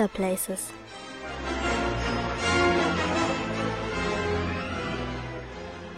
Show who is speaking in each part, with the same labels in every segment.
Speaker 1: Potter Places.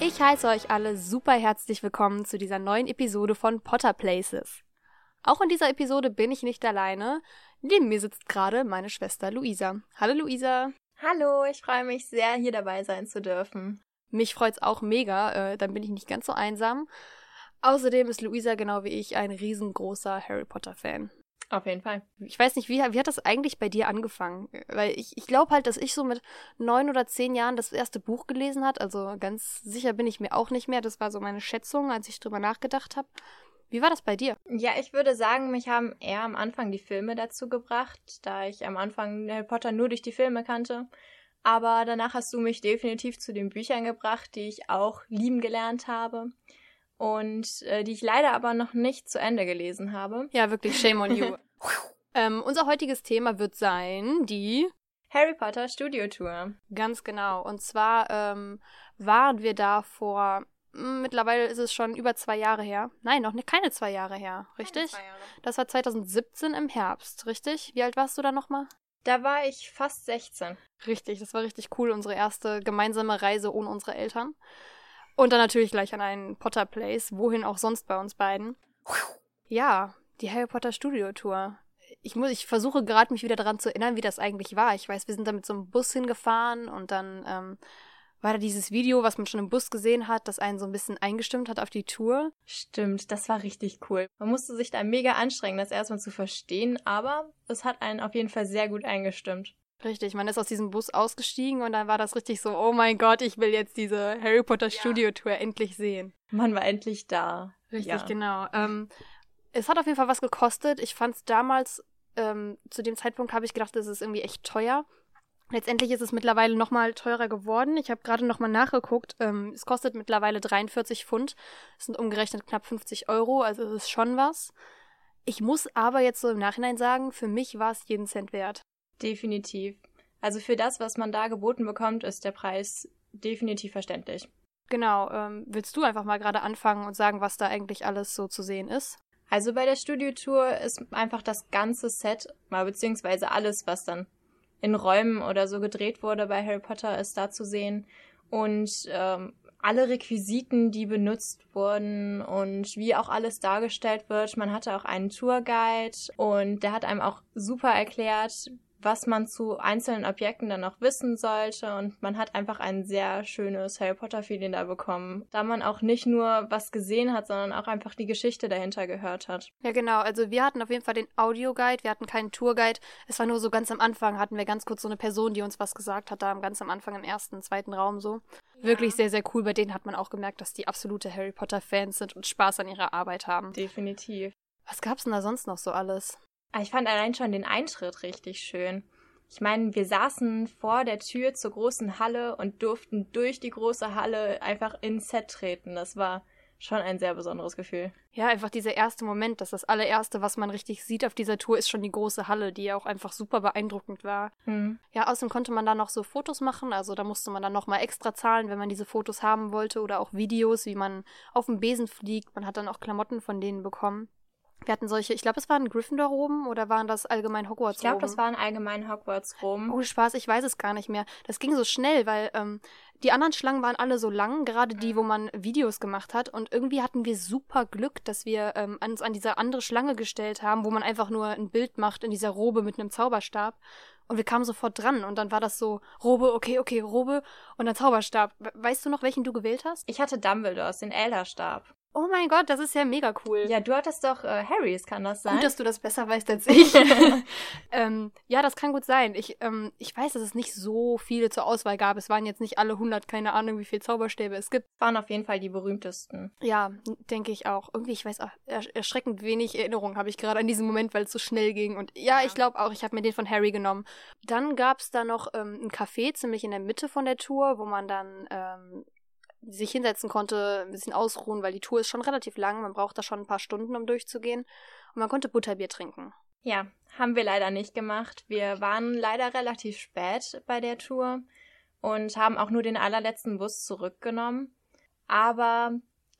Speaker 2: Ich heiße euch alle super herzlich willkommen zu dieser neuen Episode von Potter Places. Auch in dieser Episode bin ich nicht alleine. Neben mir sitzt gerade meine Schwester Luisa. Hallo Luisa.
Speaker 3: Hallo, ich freue mich sehr, hier dabei sein zu dürfen.
Speaker 2: Mich freut's auch mega, äh, dann bin ich nicht ganz so einsam. Außerdem ist Luisa genau wie ich ein riesengroßer Harry Potter-Fan.
Speaker 3: Auf jeden Fall.
Speaker 2: Ich weiß nicht, wie, wie hat das eigentlich bei dir angefangen? Weil ich, ich glaube halt, dass ich so mit neun oder zehn Jahren das erste Buch gelesen hat. Also ganz sicher bin ich mir auch nicht mehr. Das war so meine Schätzung, als ich drüber nachgedacht habe. Wie war das bei dir?
Speaker 3: Ja, ich würde sagen, mich haben eher am Anfang die Filme dazu gebracht, da ich am Anfang Harry Potter nur durch die Filme kannte. Aber danach hast du mich definitiv zu den Büchern gebracht, die ich auch lieben gelernt habe und äh, die ich leider aber noch nicht zu Ende gelesen habe.
Speaker 2: Ja, wirklich, shame on you. ähm, unser heutiges Thema wird sein die
Speaker 3: Harry Potter Studio Tour.
Speaker 2: Ganz genau. Und zwar ähm, waren wir da vor hm, Mittlerweile ist es schon über zwei Jahre her. Nein, noch nicht, keine zwei Jahre her, richtig?
Speaker 3: Jahre.
Speaker 2: Das war 2017 im Herbst, richtig? Wie alt warst du da nochmal?
Speaker 3: Da war ich fast 16.
Speaker 2: Richtig, das war richtig cool, unsere erste gemeinsame Reise ohne unsere Eltern. Und dann natürlich gleich an einen Potter Place, wohin auch sonst bei uns beiden. Ja, die Harry Potter Studio Tour. Ich muss, ich versuche gerade mich wieder daran zu erinnern, wie das eigentlich war. Ich weiß, wir sind da mit so einem Bus hingefahren und dann ähm, war da dieses Video, was man schon im Bus gesehen hat, das einen so ein bisschen eingestimmt hat auf die Tour.
Speaker 3: Stimmt, das war richtig cool. Man musste sich da mega anstrengen, das erstmal zu verstehen, aber es hat einen auf jeden Fall sehr gut eingestimmt.
Speaker 2: Richtig, man ist aus diesem Bus ausgestiegen und dann war das richtig so, oh mein Gott, ich will jetzt diese Harry Potter Studio Tour endlich sehen.
Speaker 3: Man war endlich da.
Speaker 2: Richtig,
Speaker 3: Ja.
Speaker 2: genau. Ähm, es hat auf jeden Fall was gekostet. Ich fand es damals, ähm, zu dem Zeitpunkt habe ich gedacht, das ist irgendwie echt teuer. Letztendlich ist es mittlerweile nochmal teurer geworden. Ich habe gerade nochmal nachgeguckt. Ähm, es kostet mittlerweile 43 Pfund. Das sind umgerechnet knapp 50 Euro, also es ist schon was. Ich muss aber jetzt so im Nachhinein sagen, für mich war es jeden Cent wert.
Speaker 3: Definitiv. Also für das, was man da geboten bekommt, ist der Preis definitiv verständlich.
Speaker 2: Genau, ähm, willst du einfach mal gerade anfangen und sagen, was da eigentlich alles so zu sehen ist?
Speaker 3: Also bei der Studiotour ist einfach das ganze Set, mal beziehungsweise alles, was dann in Räumen oder so gedreht wurde bei Harry Potter, ist da zu sehen. Und ähm, alle Requisiten, die benutzt wurden und wie auch alles dargestellt wird. Man hatte auch einen Tourguide und der hat einem auch super erklärt, was man zu einzelnen Objekten dann noch wissen sollte. Und man hat einfach ein sehr schönes Harry Potter-Feeling da bekommen, da man auch nicht nur was gesehen hat, sondern auch einfach die Geschichte dahinter gehört hat.
Speaker 2: Ja, genau. Also wir hatten auf jeden Fall den Audioguide, wir hatten keinen Tourguide. Es war nur so ganz am Anfang, hatten wir ganz kurz so eine Person, die uns was gesagt hat, da ganz am Anfang im ersten, zweiten Raum so. Wirklich sehr, sehr cool. Bei denen hat man auch gemerkt, dass die absolute Harry Potter-Fans sind und Spaß an ihrer Arbeit haben.
Speaker 3: Definitiv.
Speaker 2: Was gab's denn da sonst noch so alles?
Speaker 3: Ich fand allein schon den Eintritt richtig schön. Ich meine, wir saßen vor der Tür zur großen Halle und durften durch die große Halle einfach ins Set treten. Das war schon ein sehr besonderes Gefühl.
Speaker 2: Ja, einfach dieser erste Moment, dass das allererste, was man richtig sieht auf dieser Tour, ist schon die große Halle, die ja auch einfach super beeindruckend war.
Speaker 3: Hm.
Speaker 2: Ja, außerdem konnte man da noch so Fotos machen, also da musste man dann nochmal extra zahlen, wenn man diese Fotos haben wollte oder auch Videos, wie man auf dem Besen fliegt. Man hat dann auch Klamotten von denen bekommen. Wir hatten solche, ich glaube, es waren Gryffindor-Roben oder waren das allgemein Hogwarts-Roben?
Speaker 3: Ich glaube, das waren allgemein Hogwarts-Rom.
Speaker 2: Oh, Spaß, ich weiß es gar nicht mehr. Das ging so schnell, weil ähm, die anderen Schlangen waren alle so lang, gerade die, wo man Videos gemacht hat. Und irgendwie hatten wir super Glück, dass wir ähm, uns an diese andere Schlange gestellt haben, wo man einfach nur ein Bild macht in dieser Robe mit einem Zauberstab. Und wir kamen sofort dran. Und dann war das so, Robe, okay, okay, Robe und dann Zauberstab. We- Weißt du noch, welchen du gewählt hast?
Speaker 3: Ich hatte Dumbledores, den Elderstab.
Speaker 2: Oh mein Gott, das ist ja mega cool.
Speaker 3: Ja, du hattest doch äh, Harrys, kann das sein?
Speaker 2: Gut, dass du das besser weißt als ich. ähm, ja, das kann gut sein. Ich, ähm, ich weiß, dass es nicht so viele zur Auswahl gab. Es waren jetzt nicht alle 100, keine Ahnung, wie viele Zauberstäbe es gibt.
Speaker 3: waren auf jeden Fall die berühmtesten.
Speaker 2: Ja, denke ich auch. Irgendwie, ich weiß auch, ersch erschreckend wenig Erinnerungen habe ich gerade an diesen Moment, weil es so schnell ging. Und ja, ich glaube auch, ich habe mir den von Harry genommen. Dann gab es da noch ähm, ein Café ziemlich in der Mitte von der Tour, wo man dann ähm, sich hinsetzen konnte, ein bisschen ausruhen, weil die Tour ist schon relativ lang. Man braucht da schon ein paar Stunden, um durchzugehen. Und man konnte Butterbier trinken.
Speaker 3: Ja, haben wir leider nicht gemacht. Wir waren leider relativ spät bei der Tour und haben auch nur den allerletzten Bus zurückgenommen. Aber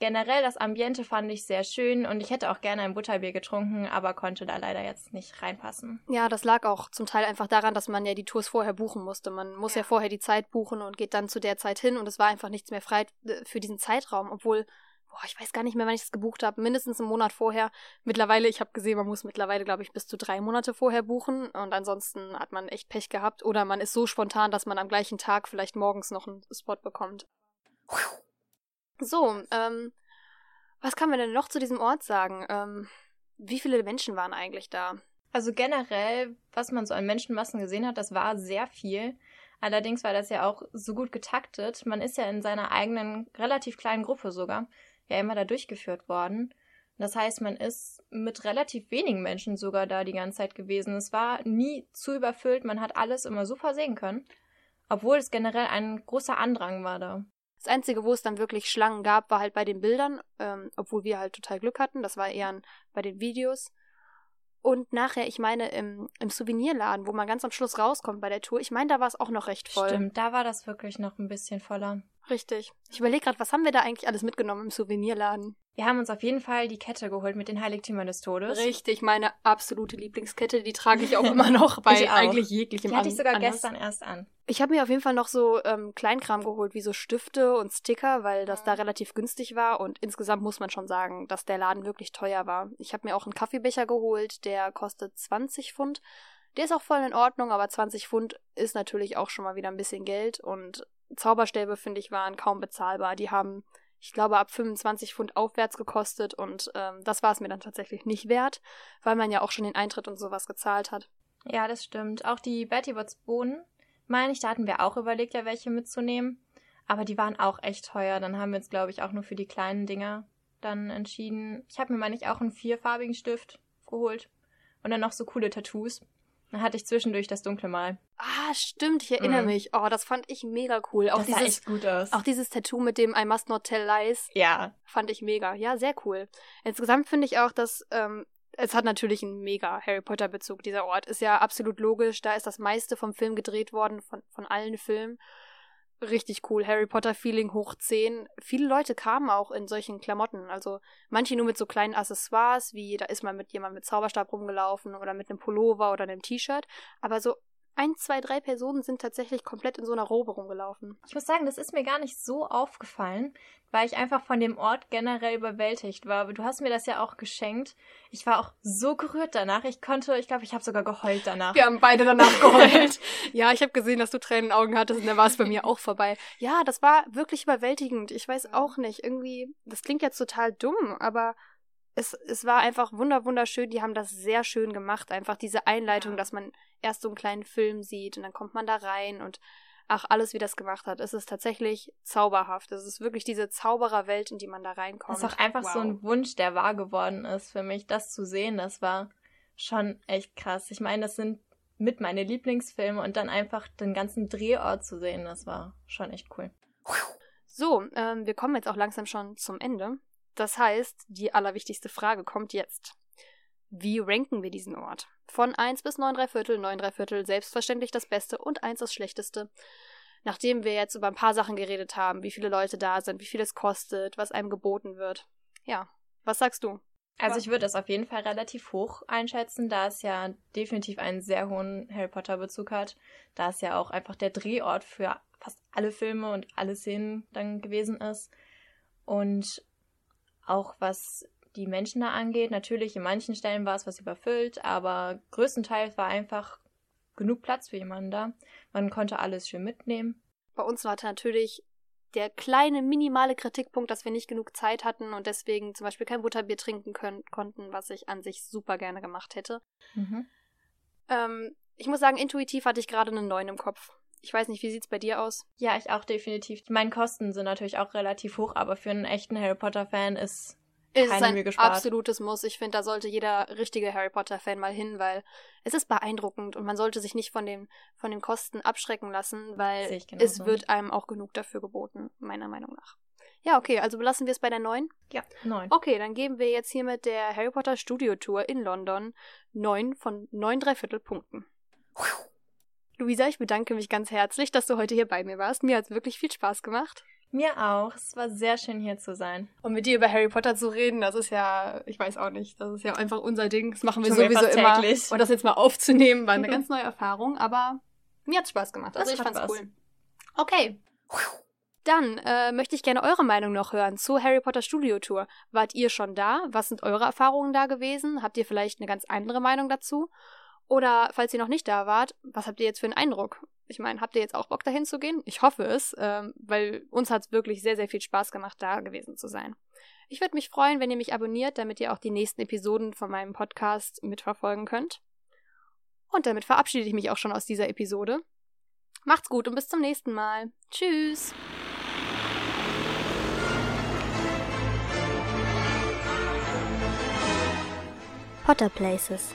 Speaker 3: generell das Ambiente fand ich sehr schön und ich hätte auch gerne ein Butterbier getrunken, aber konnte da leider jetzt nicht reinpassen.
Speaker 2: Ja, das lag auch zum Teil einfach daran, dass man ja die Tours vorher buchen musste. Man muss ja, ja vorher die Zeit buchen und geht dann zu der Zeit hin und es war einfach nichts mehr frei äh, für diesen Zeitraum, obwohl boah, ich weiß gar nicht mehr, wann ich das gebucht habe, mindestens einen Monat vorher. Mittlerweile, ich habe gesehen, man muss mittlerweile, glaube ich, bis zu drei Monate vorher buchen und ansonsten hat man echt Pech gehabt oder man ist so spontan, dass man am gleichen Tag vielleicht morgens noch einen Spot bekommt. So, ähm, was kann man denn noch zu diesem Ort sagen? Ähm, wie viele Menschen waren eigentlich da?
Speaker 3: Also generell, was man so an Menschenmassen gesehen hat, das war sehr viel. Allerdings war das ja auch so gut getaktet. Man ist ja in seiner eigenen, relativ kleinen Gruppe sogar ja immer da durchgeführt worden. Das heißt, man ist mit relativ wenigen Menschen sogar da die ganze Zeit gewesen. Es war nie zu überfüllt, man hat alles immer super sehen können, obwohl es generell ein großer Andrang war da.
Speaker 2: Das Einzige, wo es dann wirklich Schlangen gab, war halt bei den Bildern, ähm, obwohl wir halt total Glück hatten. Das war eher bei den Videos. Und nachher, ich meine, im, im Souvenirladen, wo man ganz am Schluss rauskommt bei der Tour, ich meine, da war es auch noch recht voll.
Speaker 3: Stimmt, da war das wirklich noch ein bisschen voller.
Speaker 2: Richtig. Ich überlege gerade, was haben wir da eigentlich alles mitgenommen im Souvenirladen?
Speaker 3: Wir haben uns auf jeden Fall die Kette geholt mit den Heiligtümern des Todes.
Speaker 2: Richtig, meine absolute Lieblingskette. Die trage ich auch immer noch bei eigentlich jeglichem
Speaker 3: Die hatte ich sogar Anlass. gestern erst an.
Speaker 2: Ich habe mir auf jeden Fall noch so ähm, Kleinkram geholt, wie so Stifte und Sticker, weil das da relativ günstig war. Und insgesamt muss man schon sagen, dass der Laden wirklich teuer war. Ich habe mir auch einen Kaffeebecher geholt, der kostet 20 Pfund. Der ist auch voll in Ordnung, aber 20 Pfund ist natürlich auch schon mal wieder ein bisschen Geld. Und Zauberstäbe, finde ich, waren kaum bezahlbar. Die haben, ich glaube, ab 25 Pfund aufwärts gekostet und ähm, das war es mir dann tatsächlich nicht wert, weil man ja auch schon den Eintritt und sowas gezahlt hat.
Speaker 3: Ja, das stimmt. Auch die Betty Bots Bohnen, meine ich, da hatten wir auch überlegt, ja welche mitzunehmen. Aber die waren auch echt teuer. Dann haben wir uns, glaube ich, auch nur für die kleinen Dinger dann entschieden. Ich habe mir, meine ich, auch einen vierfarbigen Stift geholt. Und dann noch so coole Tattoos. Dann hatte ich zwischendurch das dunkle Mal.
Speaker 2: Ah, stimmt, ich erinnere mhm. mich. Oh, das fand ich mega cool.
Speaker 3: Auch das dieses, sah echt gut aus.
Speaker 2: Auch dieses Tattoo mit dem I must not tell lies.
Speaker 3: Ja.
Speaker 2: Fand ich mega. Ja, sehr cool. Insgesamt finde ich auch, dass ähm, es hat natürlich einen mega Harry Potter Bezug, dieser Ort. Ist ja absolut logisch. Da ist das meiste vom Film gedreht worden, von, von allen Filmen richtig cool. Harry Potter Feeling hoch 10. Viele Leute kamen auch in solchen Klamotten. Also manche nur mit so kleinen Accessoires, wie da ist man mit jemandem mit Zauberstab rumgelaufen oder mit einem Pullover oder einem T-Shirt. Aber so ein, zwei, drei Personen sind tatsächlich komplett in so einer Robe rumgelaufen.
Speaker 3: Ich muss sagen, das ist mir gar nicht so aufgefallen, weil ich einfach von dem Ort generell überwältigt war. Aber du hast mir das ja auch geschenkt. Ich war auch so gerührt danach. Ich konnte, ich glaube, ich habe sogar geheult danach.
Speaker 2: Wir haben beide danach geheult. ja, ich habe gesehen, dass du Tränen in den Augen hattest und dann war es bei mir auch vorbei. Ja, das war wirklich überwältigend. Ich weiß auch nicht. Irgendwie, das klingt jetzt total dumm, aber es, es war einfach wunder wunderschön. Die haben das sehr schön gemacht. Einfach diese Einleitung, dass man erst so einen kleinen Film sieht und dann kommt man da rein und ach, alles, wie das gemacht hat. Es ist tatsächlich zauberhaft. Es ist wirklich diese Zaubererwelt, in die man da reinkommt.
Speaker 3: Es ist auch einfach wow. so ein Wunsch, der wahr geworden ist für mich, das zu sehen. Das war schon echt krass. Ich meine, das sind mit meine Lieblingsfilme und dann einfach den ganzen Drehort zu sehen, das war schon echt cool.
Speaker 2: So, ähm, wir kommen jetzt auch langsam schon zum Ende. Das heißt, die allerwichtigste Frage kommt jetzt. Wie ranken wir diesen Ort? Von 1 bis 9 3 Viertel, 9 3 Viertel selbstverständlich das Beste und 1 das Schlechteste. Nachdem wir jetzt über ein paar Sachen geredet haben, wie viele Leute da sind, wie viel es kostet, was einem geboten wird. Ja, was sagst du?
Speaker 3: Also ich würde das auf jeden Fall relativ hoch einschätzen, da es ja definitiv einen sehr hohen Harry Potter Bezug hat, da es ja auch einfach der Drehort für fast alle Filme und alle Szenen dann gewesen ist. Und auch was die Menschen da angeht, natürlich in manchen Stellen war es was überfüllt, aber größtenteils war einfach genug Platz für jemanden da. Man konnte alles schön mitnehmen.
Speaker 2: Bei uns war natürlich der kleine minimale Kritikpunkt, dass wir nicht genug Zeit hatten und deswegen zum Beispiel kein Butterbier trinken können, konnten, was ich an sich super gerne gemacht hätte. Mhm. Ähm, ich muss sagen, intuitiv hatte ich gerade einen neuen im Kopf. Ich weiß nicht, wie sieht's bei dir aus?
Speaker 3: Ja, ich auch definitiv. Meine Kosten sind natürlich auch relativ hoch, aber für einen echten Harry Potter-Fan ist
Speaker 2: ist keine ein absolutes Muss. Ich finde, da sollte jeder richtige Harry Potter-Fan mal hin, weil es ist beeindruckend und man sollte sich nicht von den, von den Kosten abschrecken lassen, weil es wird einem auch genug dafür geboten, meiner Meinung nach. Ja, okay, also belassen wir es bei der 9?
Speaker 3: Ja, 9.
Speaker 2: Okay, dann geben wir jetzt hier mit der Harry Potter Studio Tour in London 9 von 9 Dreiviertel Punkten. Luisa, ich bedanke mich ganz herzlich, dass du heute hier bei mir warst. Mir hat es wirklich viel Spaß gemacht.
Speaker 3: Mir auch. Es war sehr schön hier zu sein.
Speaker 2: Und mit dir über Harry Potter zu reden, das ist ja, ich weiß auch nicht, das ist ja einfach unser Ding. Das machen wir
Speaker 3: wir
Speaker 2: sowieso immer.
Speaker 3: täglich.
Speaker 2: Und das jetzt mal aufzunehmen, war eine ganz neue Erfahrung, aber mir hat's Spaß gemacht. Also
Speaker 3: Das
Speaker 2: ich fand's
Speaker 3: Spaß.
Speaker 2: cool. Okay. Dann äh, möchte ich gerne eure Meinung noch hören zur Harry Potter Studio Tour. Wart ihr schon da? Was sind eure Erfahrungen da gewesen? Habt ihr vielleicht eine ganz andere Meinung dazu? Oder falls ihr noch nicht da wart, was habt ihr jetzt für einen Eindruck? Ich meine, habt ihr jetzt auch Bock dahin zu gehen? Ich hoffe es, ähm, weil uns hat es wirklich sehr, sehr viel Spaß gemacht, da gewesen zu sein. Ich würde mich freuen, wenn ihr mich abonniert, damit ihr auch die nächsten Episoden von meinem Podcast mitverfolgen könnt. Und damit verabschiede ich mich auch schon aus dieser Episode. Macht's gut und bis zum nächsten Mal. Tschüss.
Speaker 1: Potter Places.